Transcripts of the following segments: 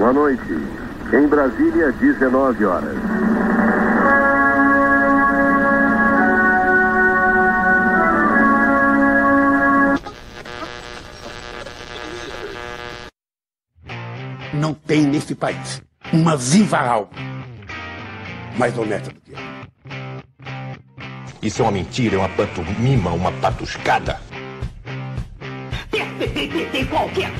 Boa noite. Em Brasília, 19 horas. Não tem nesse país uma viva alma mais honesta do que eu. Isso é uma mentira, é uma pantomima, uma patuscada. PT, PT, qualquer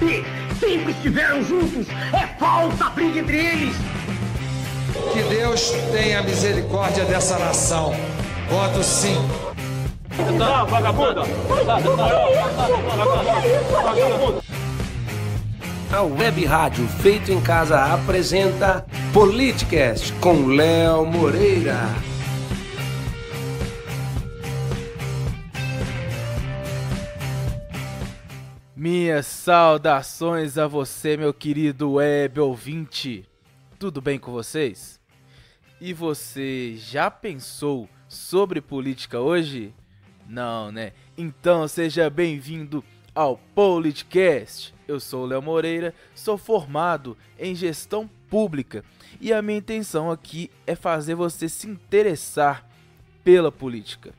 sempre estiveram juntos. É falsa a briga entre eles. Que Deus tenha misericórdia dessa nação. Voto sim. Não, vagabundo! A Web Rádio Feito em Casa apresenta Politicast com Léo Moreira. Minhas saudações a você, meu querido web ouvinte. Tudo bem com vocês? E você já pensou sobre política hoje? Não, né? Então seja bem-vindo ao Politicast. Eu sou o Léo Moreira, sou formado em gestão pública e a minha intenção aqui é fazer você se interessar pela política.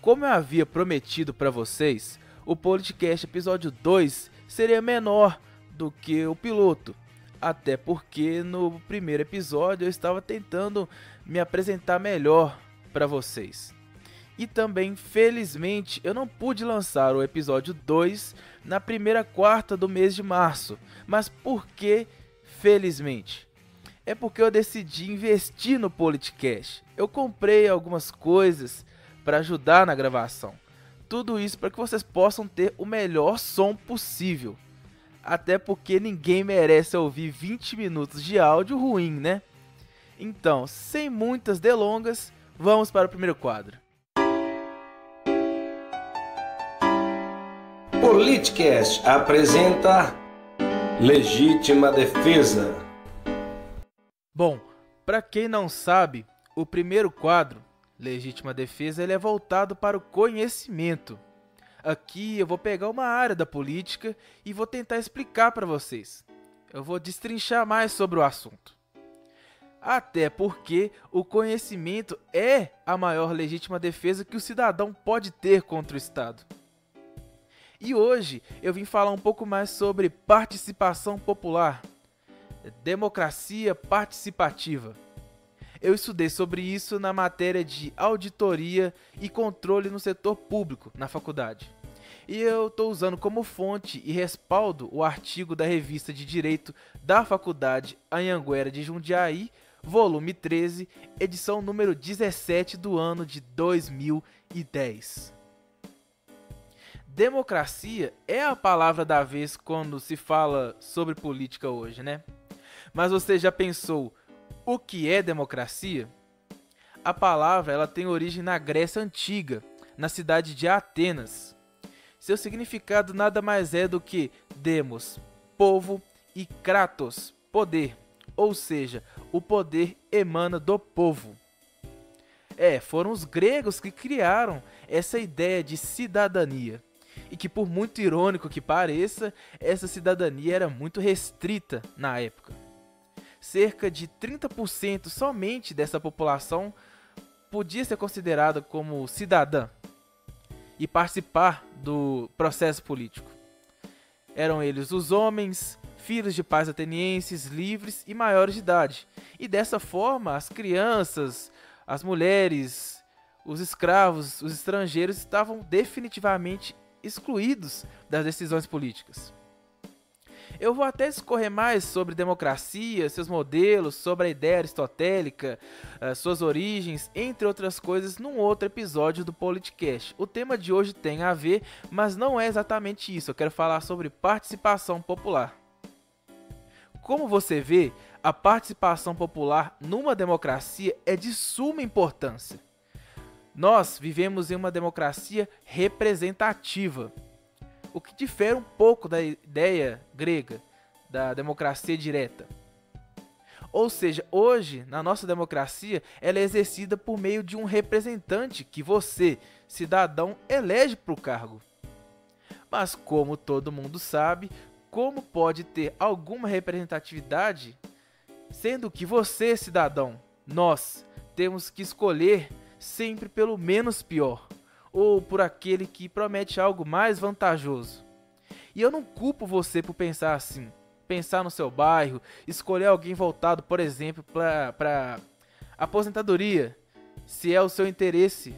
Como eu havia prometido para vocês, o podcast episódio 2 seria menor do que o piloto, até porque no primeiro episódio eu estava tentando me apresentar melhor para vocês. E também, felizmente, eu não pude lançar o episódio 2 na primeira quarta do mês de março. Mas por que felizmente? É porque eu decidi investir no Politicast. Eu comprei algumas coisas para ajudar na gravação. Tudo isso para que vocês possam ter o melhor som possível. Até porque ninguém merece ouvir 20 minutos de áudio ruim, né? Então, sem muitas delongas, vamos para o primeiro quadro. Politicast apresenta Legítima Defesa. Bom, para quem não sabe, o primeiro quadro, Legítima Defesa, ele é voltado para o conhecimento. Aqui eu vou pegar uma área da política e vou tentar explicar para vocês. Eu vou destrinchar mais sobre o assunto. Até porque o conhecimento é a maior legítima defesa que o cidadão pode ter contra o Estado. E hoje eu vim falar um pouco mais sobre participação popular, democracia participativa. Eu estudei sobre isso na matéria de auditoria e controle no setor público na faculdade. E eu estou usando como fonte e respaldo o artigo da revista de Direito da Faculdade Anhanguera de Jundiaí, volume 13, edição número 17 do ano de 2010. Democracia é a palavra da vez quando se fala sobre política hoje, né? Mas você já pensou o que é democracia? A palavra ela tem origem na Grécia antiga, na cidade de Atenas. Seu significado nada mais é do que demos, povo, e kratos, poder, ou seja, o poder emana do povo. É, foram os gregos que criaram essa ideia de cidadania e que, por muito irônico que pareça, essa cidadania era muito restrita na época. Cerca de 30% somente dessa população podia ser considerada como cidadã e participar do processo político. Eram eles os homens, filhos de pais atenienses, livres e maiores de idade. E dessa forma, as crianças, as mulheres, os escravos, os estrangeiros estavam definitivamente excluídos das decisões políticas. Eu vou até escorrer mais sobre democracia, seus modelos, sobre a ideia aristotélica, eh, suas origens, entre outras coisas, num outro episódio do Politicast. O tema de hoje tem a ver, mas não é exatamente isso. Eu quero falar sobre participação popular. Como você vê, a participação popular numa democracia é de suma importância. Nós vivemos em uma democracia representativa, o que difere um pouco da ideia grega da democracia direta. Ou seja, hoje, na nossa democracia, ela é exercida por meio de um representante que você, cidadão, elege para o cargo. Mas como todo mundo sabe, como pode ter alguma representatividade, sendo que você, cidadão, nós, temos que escolher sempre pelo menos pior, ou por aquele que promete algo mais vantajoso. E eu não culpo você por pensar assim. Pensar no seu bairro, escolher alguém voltado, por exemplo, para aposentadoria, se é o seu interesse.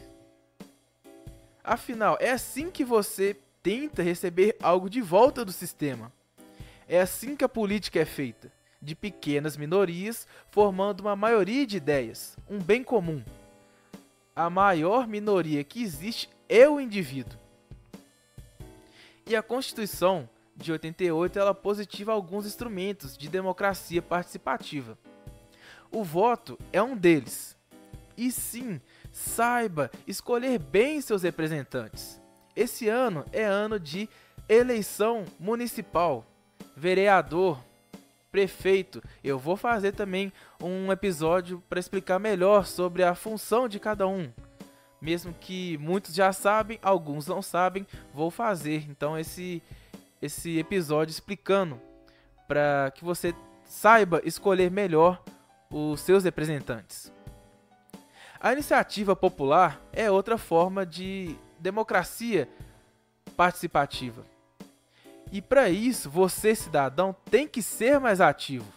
Afinal, é assim que você tenta receber algo de volta do sistema. É assim que a política é feita, de pequenas minorias formando uma maioria de ideias, um bem comum. A maior minoria que existe é o indivíduo. E a Constituição de 88 ela positiva alguns instrumentos de democracia participativa. O voto é um deles. E sim, saiba escolher bem seus representantes. Esse ano é ano de eleição municipal, vereador, prefeito. Eu vou fazer também um episódio para explicar melhor sobre a função de cada um. Mesmo que muitos já sabem, alguns não sabem, vou fazer então esse esse episódio explicando para que você saiba escolher melhor os seus representantes. A iniciativa popular é outra forma de democracia participativa. E para isso, você, cidadão, tem que ser mais ativo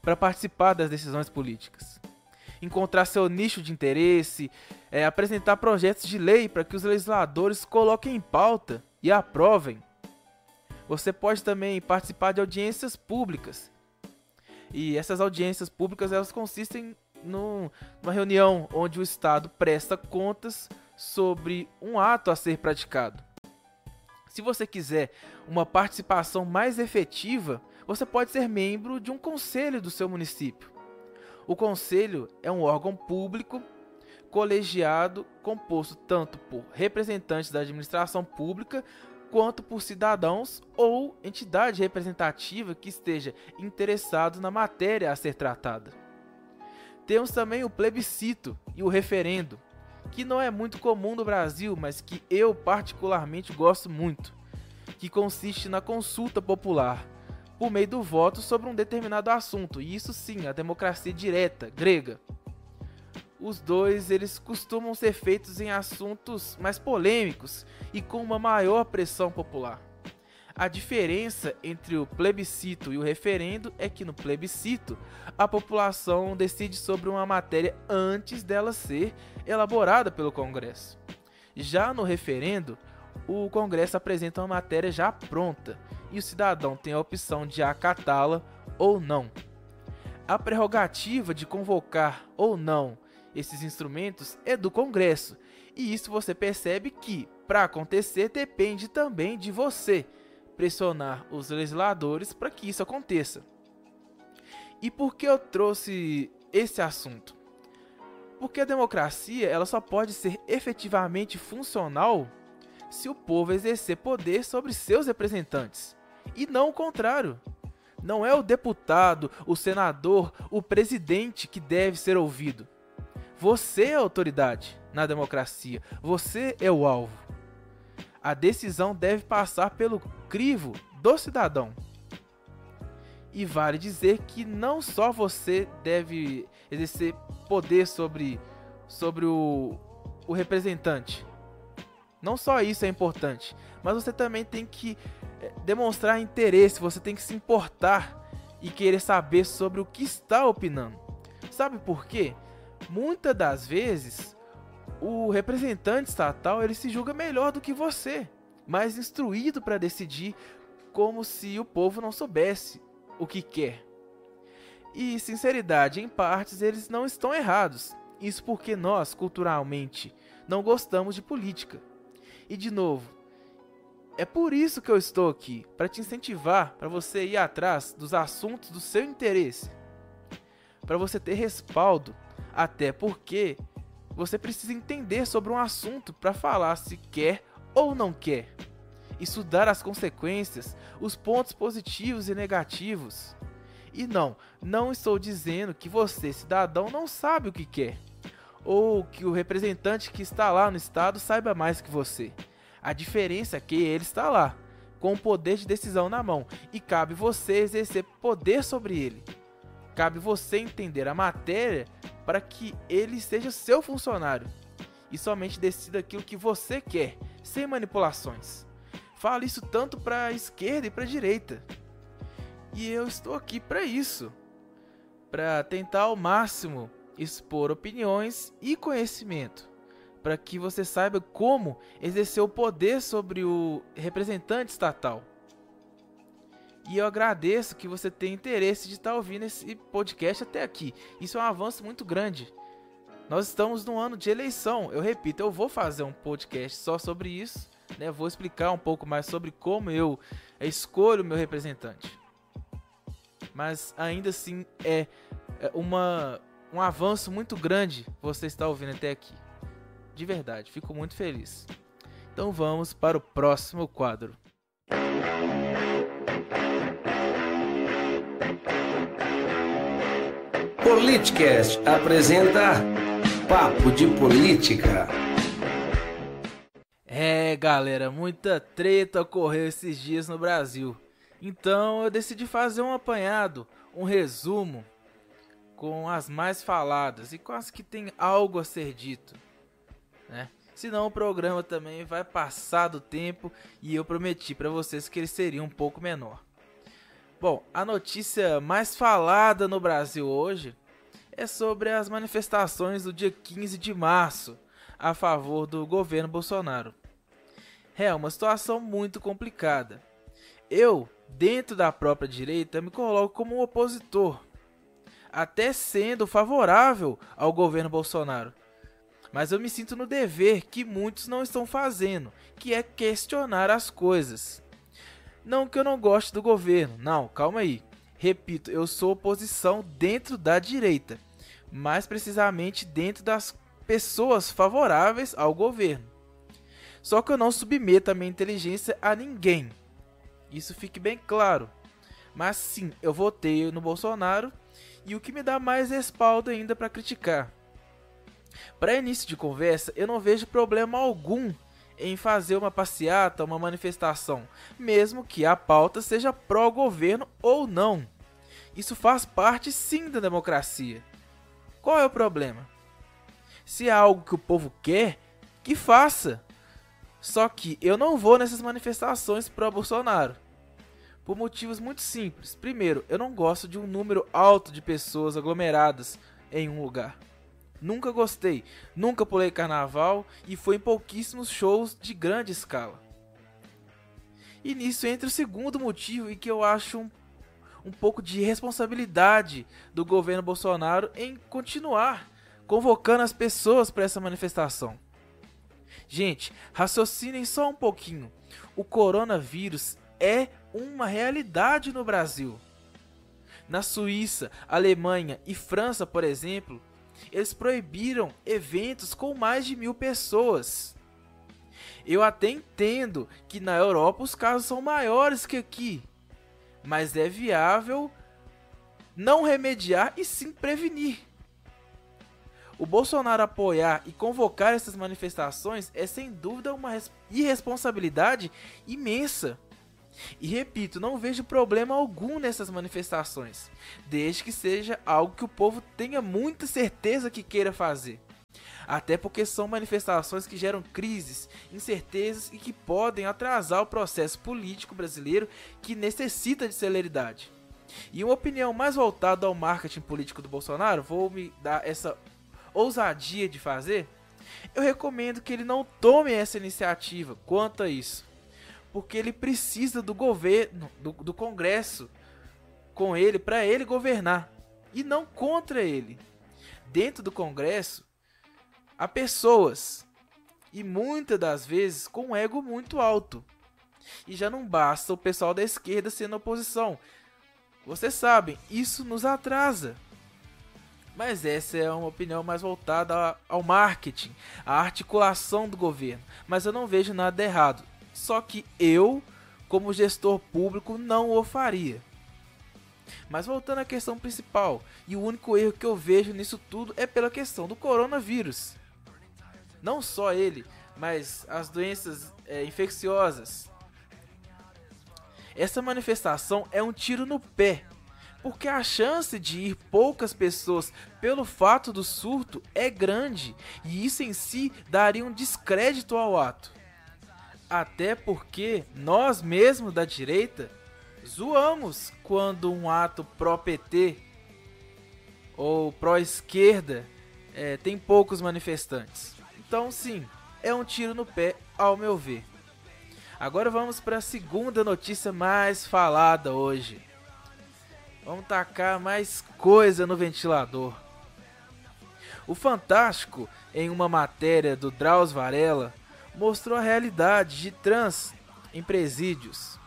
para participar das decisões políticas. Encontrar seu nicho de interesse, é, apresentar projetos de lei para que os legisladores coloquem em pauta e aprovem. Você pode também participar de audiências públicas. E essas audiências públicas elas consistem num, numa reunião onde o Estado presta contas sobre um ato a ser praticado. Se você quiser uma participação mais efetiva, você pode ser membro de um conselho do seu município. O conselho é um órgão público colegiado composto tanto por representantes da administração pública quanto por cidadãos ou entidade representativa que esteja interessado na matéria a ser tratada. Temos também o plebiscito e o referendo, que não é muito comum no Brasil, mas que eu particularmente gosto muito, que consiste na consulta popular por meio do voto sobre um determinado assunto, e isso sim, a democracia direta, grega. Os dois, eles costumam ser feitos em assuntos mais polêmicos e com uma maior pressão popular. A diferença entre o plebiscito e o referendo é que no plebiscito a população decide sobre uma matéria antes dela ser elaborada pelo Congresso. Já no referendo, o Congresso apresenta uma matéria já pronta e o cidadão tem a opção de acatá-la ou não. A prerrogativa de convocar ou não esses instrumentos é do Congresso, e isso você percebe que, para acontecer, depende também de você pressionar os legisladores para que isso aconteça. E por que eu trouxe esse assunto? Porque a democracia ela só pode ser efetivamente funcional se o povo exercer poder sobre seus representantes, e não o contrário. Não é o deputado, o senador, o presidente que deve ser ouvido. Você é a autoridade na democracia, você é o alvo. A decisão deve passar pelo crivo do cidadão. E vale dizer que não só você deve exercer poder sobre, sobre o, o representante. Não só isso é importante, mas você também tem que eh, demonstrar interesse, você tem que se importar e querer saber sobre o que está opinando. Sabe por quê? Muitas das vezes o representante estatal ele se julga melhor do que você mais instruído para decidir, como se o povo não soubesse o que quer. E sinceridade, em partes eles não estão errados. Isso porque nós, culturalmente, não gostamos de política. E de novo, é por isso que eu estou aqui, para te incentivar, para você ir atrás dos assuntos do seu interesse, para você ter respaldo, até porque você precisa entender sobre um assunto para falar se quer ou não quer. Estudar as consequências, os pontos positivos e negativos. E não, não estou dizendo que você, cidadão, não sabe o que quer, ou que o representante que está lá no estado saiba mais que você. A diferença é que ele está lá, com o poder de decisão na mão e cabe você exercer poder sobre ele. Cabe você entender a matéria para que ele seja seu funcionário e somente decida aquilo que você quer, sem manipulações. Falo isso tanto para a esquerda e para a direita. E eu estou aqui para isso, para tentar ao máximo expor opiniões e conhecimento, para que você saiba como exercer o poder sobre o representante estatal. E eu agradeço que você tenha interesse de estar ouvindo esse podcast até aqui. Isso é um avanço muito grande. Nós estamos no ano de eleição. Eu repito, eu vou fazer um podcast só sobre isso. Né? Vou explicar um pouco mais sobre como eu escolho meu representante. Mas ainda assim é uma, um avanço muito grande você está ouvindo até aqui. De verdade, fico muito feliz. Então vamos para o próximo quadro. Politicast apresenta Papo de Política. É, galera, muita treta ocorreu esses dias no Brasil. Então eu decidi fazer um apanhado, um resumo com as mais faladas e com as que tem algo a ser dito, né? Senão o programa também vai passar do tempo e eu prometi para vocês que ele seria um pouco menor. Bom, a notícia mais falada no Brasil hoje é sobre as manifestações do dia 15 de março a favor do governo Bolsonaro. É uma situação muito complicada. Eu, dentro da própria direita, me coloco como um opositor, até sendo favorável ao governo Bolsonaro. Mas eu me sinto no dever que muitos não estão fazendo, que é questionar as coisas. Não que eu não goste do governo, não, calma aí. Repito, eu sou oposição dentro da direita, mais precisamente dentro das pessoas favoráveis ao governo. Só que eu não submeto a minha inteligência a ninguém. Isso fique bem claro. Mas sim, eu votei no Bolsonaro e o que me dá mais respaldo ainda para criticar. Para início de conversa, eu não vejo problema algum em fazer uma passeata, uma manifestação, mesmo que a pauta seja pró-governo ou não. Isso faz parte sim da democracia. Qual é o problema? Se é algo que o povo quer, que faça. Só que eu não vou nessas manifestações pró-Bolsonaro. Por motivos muito simples. Primeiro, eu não gosto de um número alto de pessoas aglomeradas em um lugar. Nunca gostei, nunca pulei carnaval e fui em pouquíssimos shows de grande escala. E nisso entra o segundo motivo e que eu acho um, um pouco de responsabilidade do governo Bolsonaro em continuar convocando as pessoas para essa manifestação. Gente, raciocinem só um pouquinho. O coronavírus é uma realidade no Brasil. Na Suíça, Alemanha e França, por exemplo, eles proibiram eventos com mais de mil pessoas. Eu até entendo que na Europa os casos são maiores que aqui, mas é viável não remediar e sim prevenir. O Bolsonaro apoiar e convocar essas manifestações é sem dúvida uma irresponsabilidade imensa. E repito, não vejo problema algum nessas manifestações, desde que seja algo que o povo tenha muita certeza que queira fazer. Até porque são manifestações que geram crises, incertezas e que podem atrasar o processo político brasileiro que necessita de celeridade. E uma opinião mais voltada ao marketing político do Bolsonaro, vou me dar essa ousadia de fazer. Eu recomendo que ele não tome essa iniciativa quanto a isso porque ele precisa do governo, do, do Congresso com ele para ele governar e não contra ele. Dentro do Congresso há pessoas e muitas das vezes com um ego muito alto. E já não basta o pessoal da esquerda sendo oposição. Vocês sabem, isso nos atrasa. Mas essa é uma opinião mais voltada ao marketing, à articulação do governo. Mas eu não vejo nada errado. Só que eu, como gestor público, não o faria. Mas voltando à questão principal, e o único erro que eu vejo nisso tudo é pela questão do coronavírus. Não só ele, mas as doenças é, infecciosas. essa manifestação é um tiro no pé, porque a chance de ir poucas pessoas pelo fato do surto é grande e isso em si daria um descrédito ao ato. Até porque nós mesmos da direita zoamos quando um ato pró-PT ou pró-esquerda é, tem poucos manifestantes. Então, sim, é um tiro no pé, ao meu ver. Agora vamos para a segunda notícia mais falada hoje. Vamos tacar mais coisa no ventilador. O Fantástico, em uma matéria do Drauz Varela, mostrou a realidade de trans em presídios.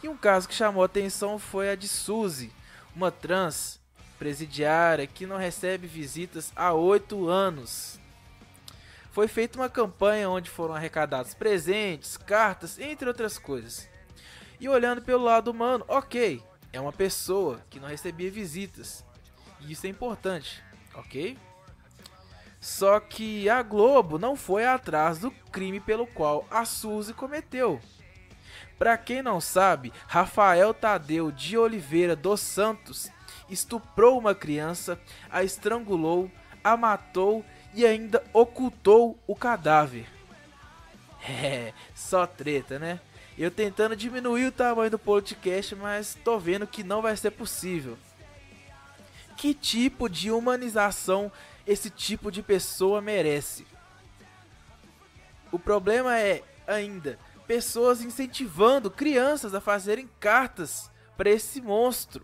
E um caso que chamou atenção foi a de Suzy, uma trans presidiária que não recebe visitas há oito anos. Foi feita uma campanha onde foram arrecadados presentes, cartas, entre outras coisas. E olhando pelo lado humano, ok, é uma pessoa que não recebia visitas. E isso é importante, ok? Só que a Globo não foi atrás do crime pelo qual a Suzy cometeu. Para quem não sabe, Rafael Tadeu de Oliveira dos Santos estuprou uma criança, a estrangulou, a matou e ainda ocultou o cadáver. É, só treta, né? Eu tentando diminuir o tamanho do podcast, mas tô vendo que não vai ser possível. Que tipo de humanização esse tipo de pessoa merece? O problema é, ainda, pessoas incentivando crianças a fazerem cartas para esse monstro.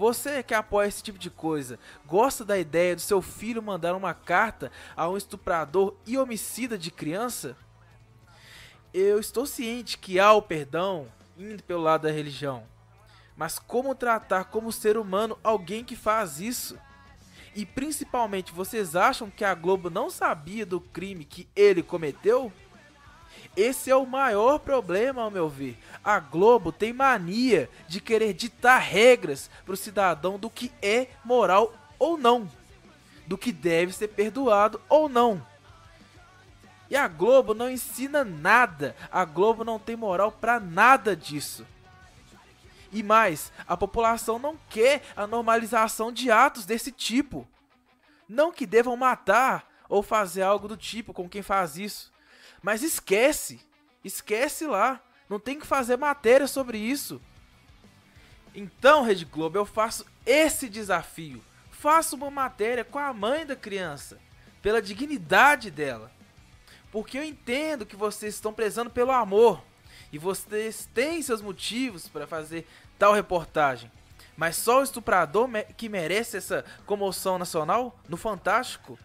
Você que apoia esse tipo de coisa, gosta da ideia do seu filho mandar uma carta a um estuprador e homicida de criança? Eu estou ciente que há o perdão indo pelo lado da religião. Mas como tratar como ser humano alguém que faz isso? E principalmente, vocês acham que a Globo não sabia do crime que ele cometeu? Esse é o maior problema, ao meu ver. A Globo tem mania de querer ditar regras para o cidadão do que é moral ou não, do que deve ser perdoado ou não. E a Globo não ensina nada. A Globo não tem moral para nada disso. E mais, a população não quer a normalização de atos desse tipo. Não que devam matar ou fazer algo do tipo com quem faz isso. Mas esquece. Esquece lá. Não tem que fazer matéria sobre isso. Então, Rede Globo, eu faço esse desafio. Faço uma matéria com a mãe da criança, pela dignidade dela. Porque eu entendo que vocês estão prezando pelo amor e vocês têm seus motivos para fazer tal reportagem. Mas só o estuprador que merece essa comoção nacional no Fantástico?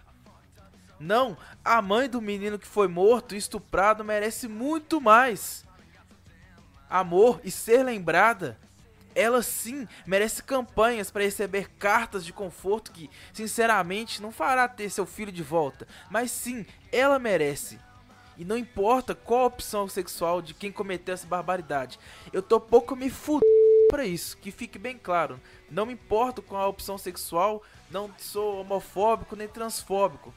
Não, a mãe do menino que foi morto e estuprado merece muito mais. Amor e ser lembrada. Ela sim merece campanhas para receber cartas de conforto que, sinceramente, não fará ter seu filho de volta, mas sim, ela merece. E não importa qual a opção sexual de quem cometeu essa barbaridade. Eu tô pouco me fudendo para isso, que fique bem claro. Não me importo com a opção sexual, não sou homofóbico nem transfóbico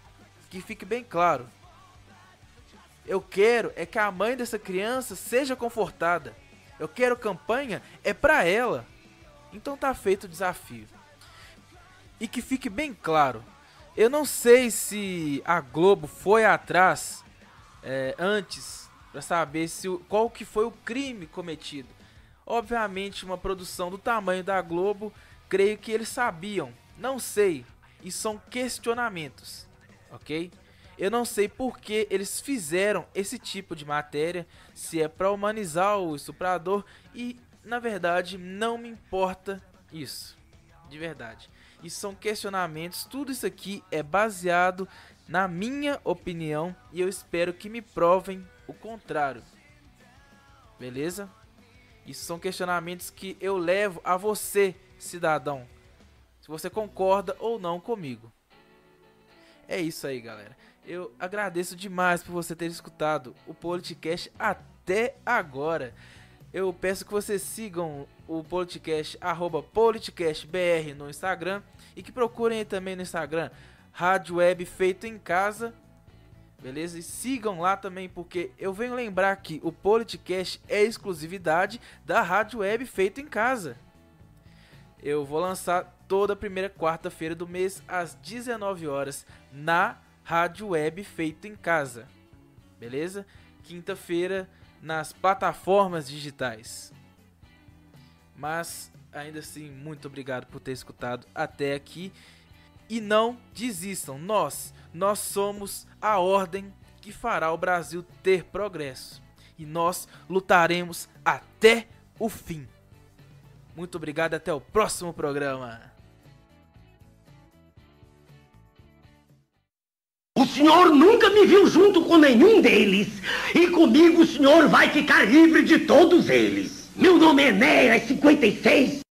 que fique bem claro. Eu quero é que a mãe dessa criança seja confortada. Eu quero campanha é para ela. Então tá feito o desafio. E que fique bem claro, eu não sei se a Globo foi atrás é, antes para saber se qual que foi o crime cometido. Obviamente, uma produção do tamanho da Globo, creio que eles sabiam. Não sei. E são questionamentos ok? Eu não sei por que eles fizeram esse tipo de matéria, se é para humanizar o estuprador e, na verdade, não me importa isso, de verdade. Isso são questionamentos, tudo isso aqui é baseado na minha opinião e eu espero que me provem o contrário. Beleza? Isso são questionamentos que eu levo a você, cidadão. Se você concorda ou não comigo. É isso aí, galera. Eu agradeço demais por você ter escutado o podcast até agora. Eu peço que vocês sigam o podcast arroba politicastbr no Instagram e que procurem também no Instagram Rádio Web Feito em Casa Beleza? E sigam lá também, porque eu venho lembrar que o Politicast é exclusividade da Rádio Web feito em casa. Eu vou lançar toda primeira quarta-feira do mês às 19 horas na Rádio Web feito em casa. Beleza? Quinta-feira nas plataformas digitais. Mas ainda assim, muito obrigado por ter escutado até aqui e não desistam. Nós, nós somos a ordem que fará o Brasil ter progresso e nós lutaremos até o fim. Muito obrigado, até o próximo programa. Senhor nunca me viu junto com nenhum deles. E comigo o senhor vai ficar livre de todos eles. Meu nome é Enéas 56.